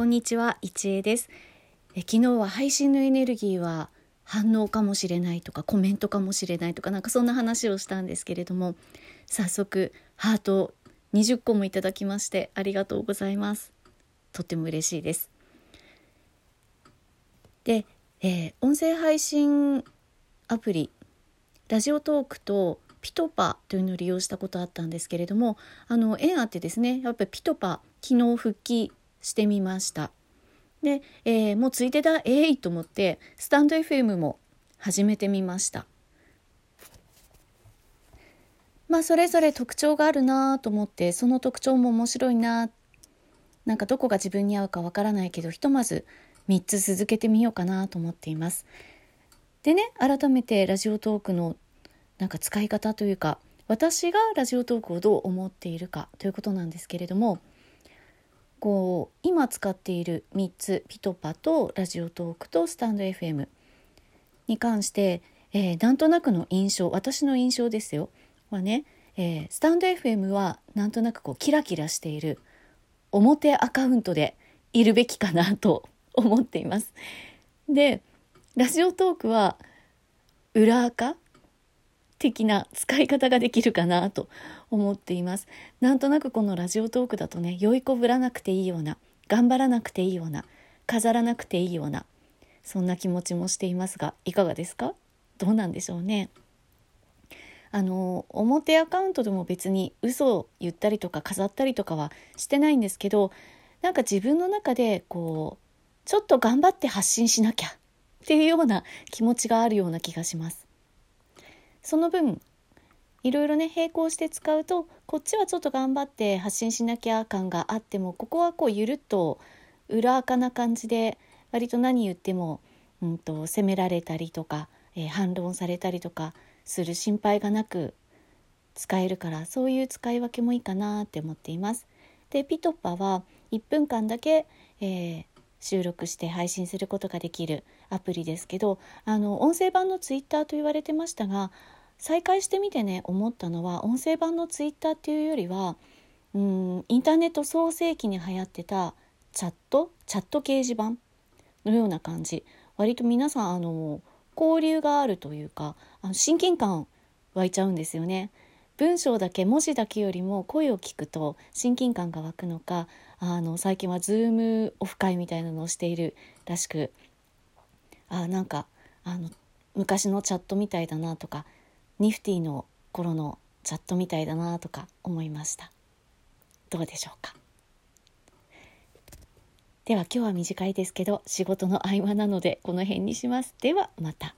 こんにちは、いちえですえ。昨日は配信のエネルギーは反応かもしれないとかコメントかもしれないとかなんかそんな話をしたんですけれども早速ハート20個もいただきましてありがとうございますとっても嬉しいですで、えー、音声配信アプリラジオトークとピトパというのを利用したことあったんですけれどもあの縁あってですねやっぱりピトパ昨日復帰してみました。で、えー、もうついでだえい、と思ってスタンド FM も始めてみました。まあそれぞれ特徴があるなと思ってその特徴も面白いななんかどこが自分に合うかわからないけどひとまず3つ続けてみようかなと思っています。でね改めてラジオトークのなんか使い方というか私がラジオトークをどう思っているかということなんですけれどもこう今使っている3つピトパとラジオトークとスタンド FM に関して、えー、なんとなくの印象私の印象ですよはね、えー、スタンド FM はなんとなくこうキラキラしている表アカウントでいるべきかなと思っています。でラジオトークは裏垢的な使い方ができるかなと思っています。なんとなくこのラジオトークだとね良い子ぶらなくていいような頑張らなくていいような飾らなくていいようなそんな気持ちもしていますがいかがですか？どうなんでしょうね。あの表アカウントでも別に嘘を言ったりとか飾ったりとかはしてないんですけどなんか自分の中でこうちょっと頑張って発信しなきゃっていうような気持ちがあるような気がします。その分いろいろね並行して使うとこっちはちょっと頑張って発信しなきゃ感があってもここはこうゆるっと裏垢な感じで割と何言っても、うんと、責められたりとか、えー、反論されたりとかする心配がなく使えるからそういう使い分けもいいかなって思っています。でピトッパは1分間だけ、えー、収録して配信することができるアプリですけどあの音声版のツイッターと言われてましたが再開してみてね思ったのは音声版のツイッターっていうよりはうんインターネット創世期に流行ってたチャット？チャット掲示板？のような感じ。割と皆さんあの交流があるというかあの親近感湧いちゃうんですよね。文章だけ文字だけよりも声を聞くと親近感が湧くのかあの最近はズームオフ会みたいなのをしているらしくあなんかあの昔のチャットみたいだなとかニフティの頃のチャットみたいだなとか思いました。どうでしょうか？では今日は短いですけど仕事の合間なのでこの辺にします。ではまた。